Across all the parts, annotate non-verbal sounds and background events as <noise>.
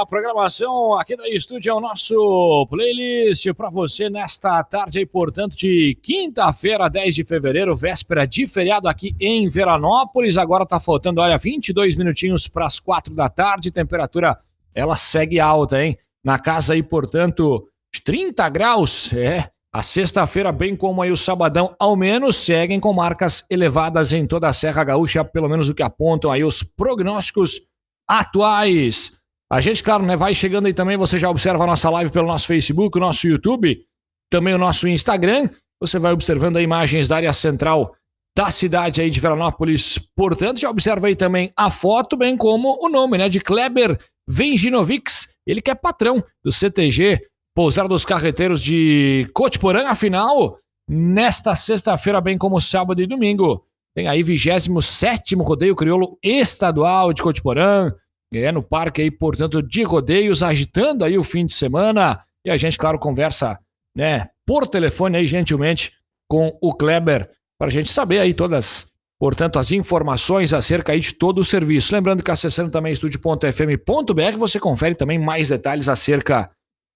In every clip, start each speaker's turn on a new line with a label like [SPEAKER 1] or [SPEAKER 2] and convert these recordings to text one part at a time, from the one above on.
[SPEAKER 1] a programação aqui da estúdio é o nosso playlist para você nesta tarde aí, portanto, de quinta-feira, 10 de fevereiro, véspera de feriado aqui em Veranópolis. Agora tá faltando, olha, 22 minutinhos para as 4 da tarde. Temperatura ela segue alta, hein? Na casa aí, portanto, 30 graus. É, a sexta-feira, bem como aí o sabadão, ao menos, seguem com marcas elevadas em toda a Serra Gaúcha, pelo menos o que apontam aí os prognósticos atuais. A gente, claro, né, vai chegando aí também, você já observa a nossa live pelo nosso Facebook, o nosso YouTube, também o nosso Instagram. Você vai observando aí imagens da área central da cidade aí de Veranópolis. Portanto, já observa aí também a foto, bem como o nome, né, de Kleber Venginovics, ele que é patrão do CTG Pousar dos Carreteiros de Cotiporã, afinal, nesta sexta-feira, bem como sábado e domingo, tem aí 27 Rodeio Crioulo Estadual de Cotiporã, é no parque aí, portanto, de rodeios, agitando aí o fim de semana. E a gente, claro, conversa, né, por telefone aí, gentilmente, com o Kleber, para a gente saber aí todas, portanto, as informações acerca aí de todo o serviço. Lembrando que acessando também estúdio.fm.br, você confere também mais detalhes acerca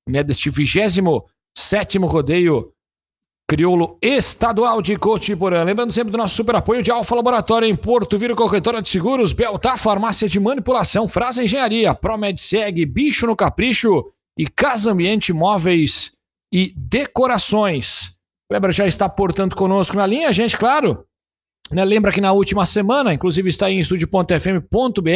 [SPEAKER 1] né, deste 27 rodeio crioulo estadual de Cotiporã. Lembrando sempre do nosso super apoio de Alfa Laboratório em Porto Viro, corretora de seguros, Beltar Farmácia de Manipulação, Frasa Engenharia, ProMedseg, Bicho no Capricho e Casa Ambiente Móveis e Decorações. Lembra já está, portanto, conosco na linha, gente, claro. Né, lembra que na última semana, inclusive está em estúdio.fm.br,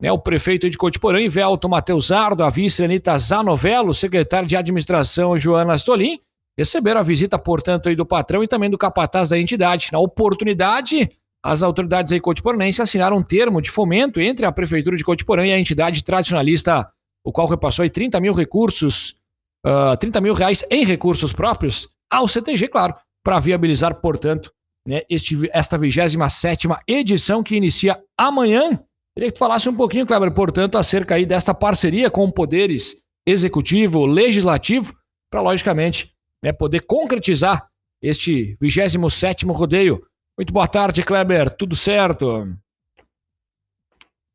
[SPEAKER 1] né, o prefeito de Cotiporã, Invelto Matheus Ardo, a vice Anitta Zanovello, secretário de administração Joana Stolin, receberam a visita, portanto, aí do patrão e também do capataz da entidade. Na oportunidade, as autoridades aí cotiporanenses assinaram um termo de fomento entre a prefeitura de Cotiporã e a entidade tradicionalista, o qual repassou aí 30 mil recursos, uh, ah, 30 mil reais em recursos próprios ao CTG, claro, para viabilizar, portanto, né, este, esta 27 edição que inicia amanhã Queria que tu falasse um pouquinho, Kleber, portanto, acerca aí desta parceria com poderes executivo, legislativo, para, logicamente, né, poder concretizar este 27º rodeio. Muito boa tarde, Kleber, tudo certo?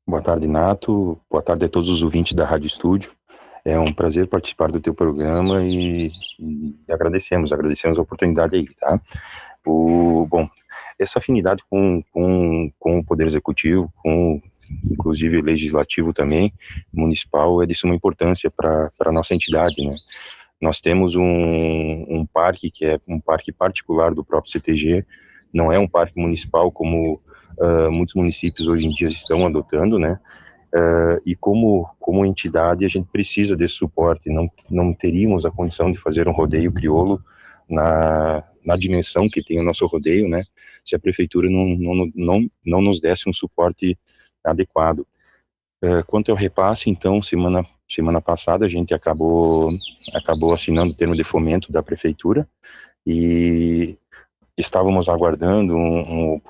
[SPEAKER 2] Boa tarde, Nato. Boa tarde a todos os ouvintes da Rádio Estúdio. É um prazer participar do teu programa e, e agradecemos, agradecemos a oportunidade aí, tá? O, bom, essa afinidade com, com, com o Poder Executivo, com inclusive legislativo também, municipal, é de suma importância para a nossa entidade, né? Nós temos um, um parque que é um parque particular do próprio CTG, não é um parque municipal como uh, muitos municípios hoje em dia estão adotando, né? Uh, e como, como entidade, a gente precisa desse suporte. Não, não teríamos a condição de fazer um rodeio crioulo na, na dimensão que tem o nosso rodeio, né? Se a prefeitura não, não, não, não nos desse um suporte adequado. Uh, quanto ao repasse, então, semana, semana passada a gente acabou, acabou assinando o termo de fomento da prefeitura e estávamos aguardando um, um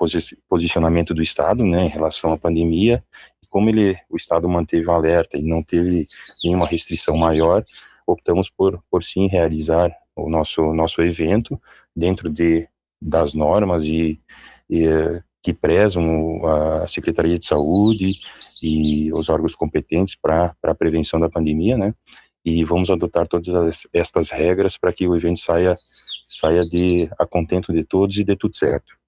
[SPEAKER 2] posicionamento do Estado, né, em relação à pandemia, e como ele, o Estado manteve o alerta e não teve nenhuma restrição maior, optamos por, por sim realizar o nosso, nosso evento dentro de, das normas e, e que prezam a Secretaria de Saúde e os órgãos competentes para a prevenção da pandemia, né? E vamos adotar todas estas regras para que o evento saia, saia de a contento de todos e dê tudo certo.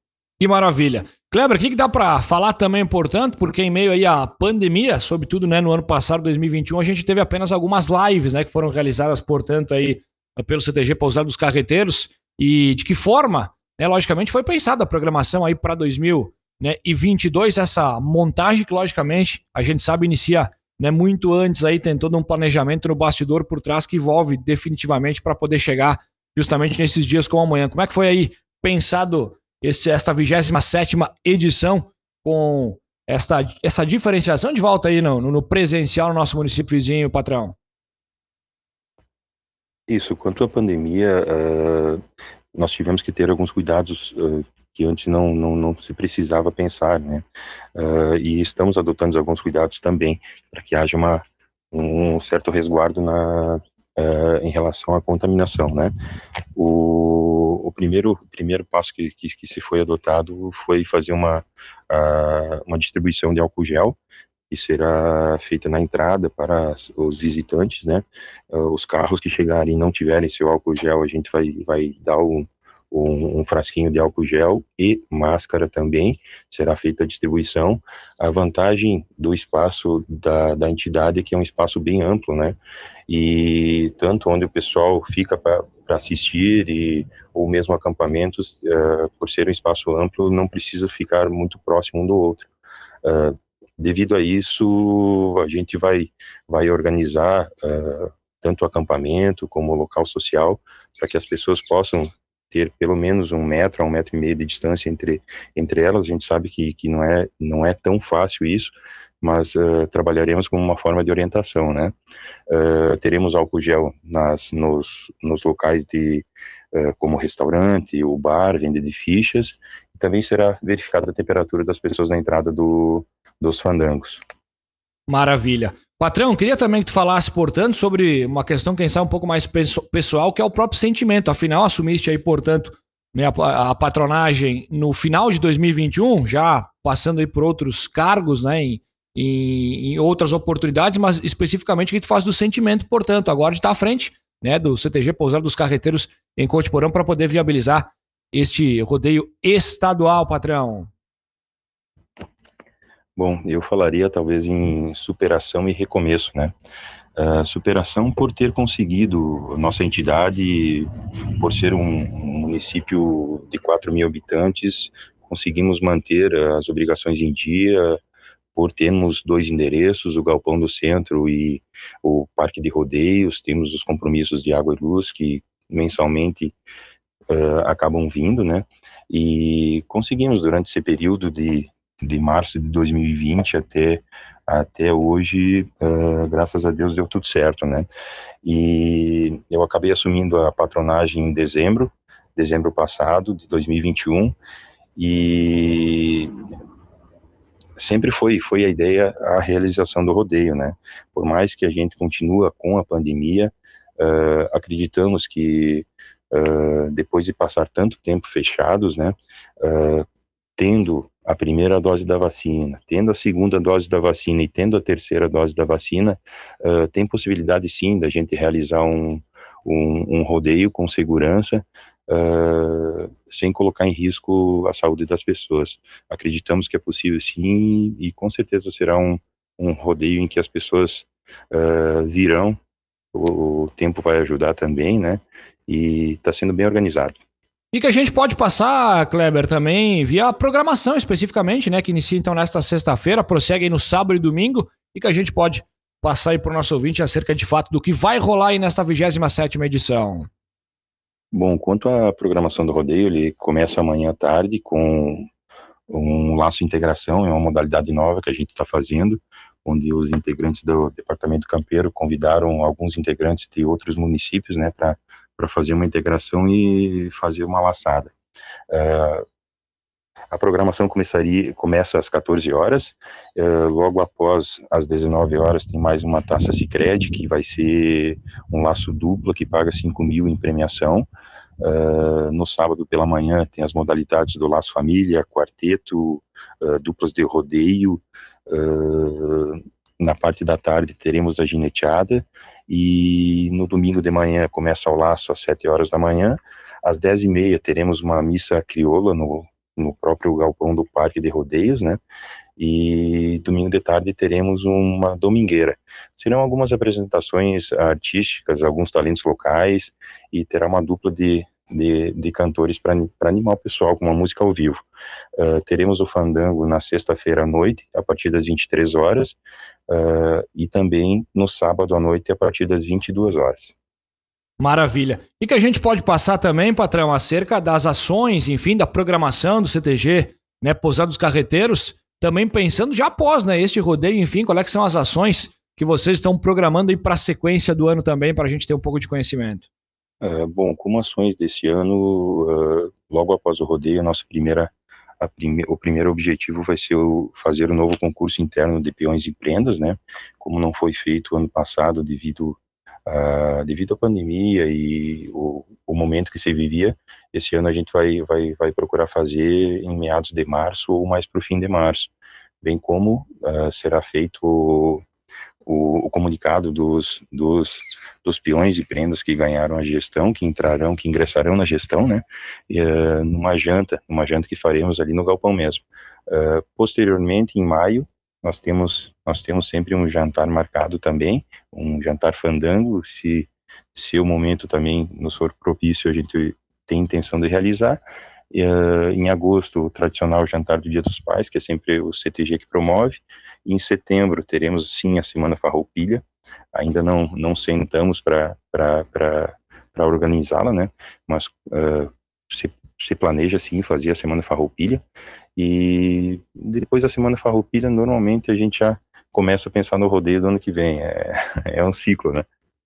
[SPEAKER 1] Que maravilha. Kleber, o que, que dá para falar também importante, porque em meio aí à pandemia, sobretudo né, no ano passado, 2021, a gente teve apenas algumas lives né, que foram realizadas, portanto, aí pelo CTG Pousada dos Carreteiros, e de que forma né, logicamente, foi pensada a programação aí para 2022, né, essa montagem que, logicamente, a gente sabe inicia né, muito antes aí, tem todo um planejamento no bastidor por trás que envolve definitivamente para poder chegar justamente nesses dias como amanhã. Como é que foi aí pensado esse, esta 27 edição com esta, essa diferenciação de volta aí no, no presencial no nosso município vizinho, patrão?
[SPEAKER 2] Isso, quanto à pandemia, uh, nós tivemos que ter alguns cuidados uh, que antes não, não, não se precisava pensar, né? Uh, e estamos adotando alguns cuidados também para que haja uma, um certo resguardo na, uh, em relação à contaminação, né? O, o primeiro, primeiro passo que, que, que, se foi adotado foi fazer uma, uma distribuição de álcool gel que será feita na entrada para os visitantes, né? Os carros que chegarem e não tiverem seu álcool gel, a gente vai, vai dar um, um, um, frasquinho de álcool gel e máscara também, será feita a distribuição. A vantagem do espaço da, da entidade é que é um espaço bem amplo, né? E tanto onde o pessoal fica para assistir e ou mesmo acampamentos, uh, por ser um espaço amplo, não precisa ficar muito próximo um do outro. Uh, devido a isso, a gente vai, vai organizar uh, tanto o acampamento como o local social para que as pessoas possam ter pelo menos um metro a um metro e meio de distância entre, entre elas. A gente sabe que, que não, é, não é tão fácil isso, mas uh, trabalharemos como uma forma de orientação, né? Uh, teremos álcool gel nas, nos, nos locais de, uh, como restaurante, o bar, venda de fichas, e também será verificada a temperatura das pessoas na entrada do, dos fandangos.
[SPEAKER 1] Maravilha. Patrão, queria também que tu falasse, portanto, sobre uma questão, quem sabe, um pouco mais pessoal, que é o próprio sentimento. Afinal, assumiste aí, portanto, né, a patronagem no final de 2021, já passando aí por outros cargos, né, em, em, em outras oportunidades, mas especificamente o que tu faz do sentimento, portanto, agora de estar à frente, né, do CTG Pousar dos Carreteiros em Cotiporão para poder viabilizar este rodeio estadual, patrão.
[SPEAKER 2] Bom, eu falaria talvez em superação e recomeço, né? Uh, superação por ter conseguido, nossa entidade, por ser um, um município de 4 mil habitantes, conseguimos manter as obrigações em dia, por termos dois endereços, o Galpão do Centro e o Parque de Rodeios, temos os compromissos de água e luz que mensalmente uh, acabam vindo, né? E conseguimos durante esse período de de março de 2020 até até hoje, uh, graças a Deus deu tudo certo, né? E eu acabei assumindo a patronagem em dezembro, dezembro passado de 2021, e sempre foi foi a ideia a realização do rodeio, né? Por mais que a gente continua com a pandemia, uh, acreditamos que uh, depois de passar tanto tempo fechados, né? tendo a primeira dose da vacina, tendo a segunda dose da vacina e tendo a terceira dose da vacina, uh, tem possibilidade sim da gente realizar um, um, um rodeio com segurança, uh, sem colocar em risco a saúde das pessoas. Acreditamos que é possível sim e com certeza será um, um rodeio em que as pessoas uh, virão, o, o tempo vai ajudar também, né? E está sendo bem organizado.
[SPEAKER 1] E que a gente pode passar, Kleber, também via programação especificamente, né? Que inicia então nesta sexta-feira, prossegue no sábado e domingo, e que a gente pode passar aí para o nosso ouvinte acerca de fato do que vai rolar aí nesta 27 edição.
[SPEAKER 2] Bom, quanto à programação do rodeio, ele começa amanhã à tarde com um laço integração, é uma modalidade nova que a gente está fazendo, onde os integrantes do departamento campeiro convidaram alguns integrantes de outros municípios, né, para fazer uma integração e fazer uma laçada. Uh, a programação começaria, começa às 14 horas, uh, logo após às 19 horas tem mais uma taça Cicred, que vai ser um laço duplo que paga 5 mil em premiação. Uh, no sábado pela manhã tem as modalidades do Laço Família, quarteto, duplas de rodeio, na parte da tarde teremos a gineteada e no domingo de manhã começa o laço às 7 horas da manhã. Às 10 e meia teremos uma missa crioula no, no próprio galpão do Parque de Rodeios, né? E domingo de tarde teremos uma domingueira. Serão algumas apresentações artísticas, alguns talentos locais e terá uma dupla de de, de cantores para animar o pessoal com uma música ao vivo. Uh, teremos o Fandango na sexta-feira à noite, a partir das 23 horas, uh, e também no sábado à noite, a partir das 22 horas.
[SPEAKER 1] Maravilha. E que a gente pode passar também, patrão, acerca das ações, enfim, da programação do CTG, né, Pousados Carreteiros, também pensando já após, né, este rodeio, enfim, quais é são as ações que vocês estão programando aí para a sequência do ano também, para a gente ter um pouco de conhecimento.
[SPEAKER 2] Uh, bom, como ações desse ano, uh, logo após o rodeio, a nossa primeira, a prime, o primeiro objetivo vai ser o, fazer o um novo concurso interno de peões e prendas, né? Como não foi feito ano passado devido uh, devido à pandemia e o, o, momento que se vivia, esse ano a gente vai vai vai procurar fazer em meados de março ou mais para o fim de março, bem como uh, será feito o, o, o, comunicado dos, dos, dos peões e prendas que ganharam a gestão, que entrarão, que ingressarão na gestão, né, e, uh, numa janta, numa janta que faremos ali no galpão mesmo. Posteriormente, em maio, nós temos nós temos sempre um jantar marcado também, um jantar fandango, se se o momento também nos for propício, a gente tem intenção de realizar. Uh, em agosto, o tradicional jantar do Dia dos Pais, que é sempre o CTG que promove. E em setembro teremos sim a Semana Farroupilha. Ainda não não sentamos para organizá-la, né? Mas uh, se, se planeja sim fazer a Semana Farroupilha. E depois da Semana Farroupilha, normalmente a gente já começa a pensar no rodeio do ano que vem. É, <laughs> é um ciclo, né?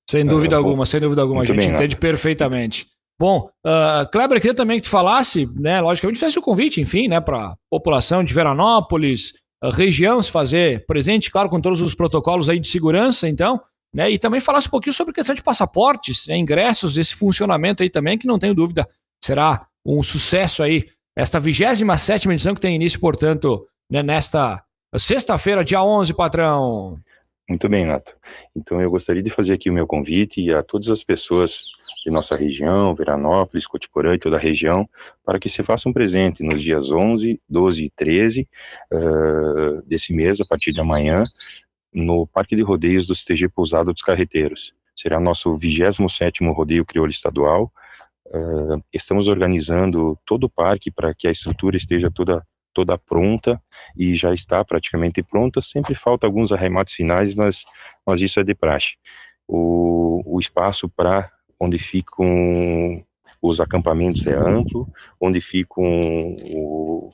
[SPEAKER 1] Sem dúvida é, alguma, sem dúvida alguma. a gente bem, entende né? perfeitamente. Bom, uh, Kleber, queria também que tu falasse, né, logicamente fizesse o convite, enfim, né, para a população de Veranópolis, região, se fazer presente, claro, com todos os protocolos aí de segurança, então, né, e também falasse um pouquinho sobre a questão de passaportes, né, ingressos, desse funcionamento aí também, que não tenho dúvida, será um sucesso aí, esta 27 edição que tem início, portanto, né, nesta sexta-feira, dia 11, patrão.
[SPEAKER 2] Muito bem, Nato. Então eu gostaria de fazer aqui o meu convite a todas as pessoas de nossa região, Veranópolis, Cotiporã e toda a região, para que se façam presente nos dias 11, 12 e 13 uh, desse mês, a partir de amanhã, no Parque de Rodeios do CTG Pousado dos Carreteiros. Será nosso 27º Rodeio Crioulo Estadual. Uh, estamos organizando todo o parque para que a estrutura esteja toda toda pronta e já está praticamente pronta. Sempre falta alguns arremates finais, mas, mas isso é de praxe. O, o espaço para onde ficam os acampamentos é amplo, onde ficam o,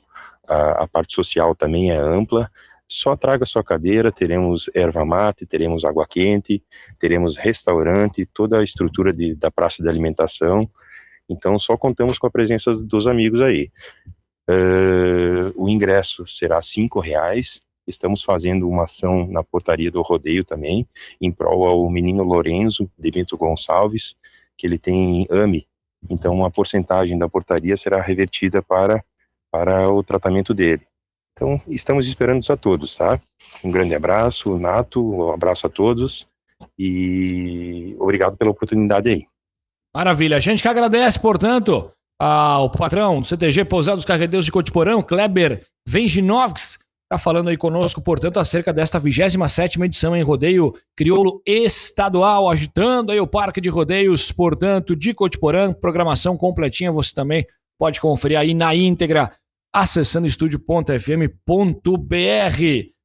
[SPEAKER 2] a, a, parte social também é ampla. Só traga sua cadeira, teremos erva mate, teremos água quente, teremos restaurante, toda a estrutura de, da praça de alimentação. Então, só contamos com a presença dos amigos aí. Uh, o ingresso será cinco reais. Estamos fazendo uma ação na portaria do rodeio também, em prol ao menino Lorenzo de Bento Gonçalves, que ele tem AME. Então, uma porcentagem da portaria será revertida para, para o tratamento dele. Então, estamos esperando a todos, tá? Um grande abraço, Nato, um abraço a todos e obrigado pela oportunidade aí.
[SPEAKER 1] Maravilha, a gente que agradece, portanto, ao patrão do CTG Pousados Carredeiros de Cotiporão, Kleber Venginovs, está falando aí conosco, portanto, acerca desta 27 edição em rodeio crioulo estadual, agitando aí o Parque de Rodeios, portanto, de Cotiporã, programação completinha, você também pode conferir aí na íntegra, acessando estúdio.fm.br.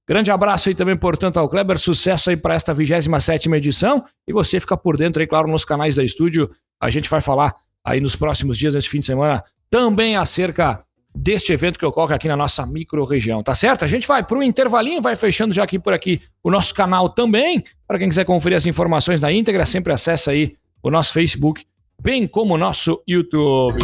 [SPEAKER 1] Grande abraço aí também, portanto, ao Kleber, sucesso aí para esta 27 edição, e você fica por dentro aí, claro, nos canais da estúdio, a gente vai falar aí nos próximos dias, nesse fim de semana, também acerca deste evento que ocorre aqui na nossa micro-região, tá certo? A gente vai para um intervalinho, vai fechando já aqui por aqui o nosso canal também. Para quem quiser conferir as informações na íntegra, sempre acessa aí o nosso Facebook, bem como o nosso YouTube.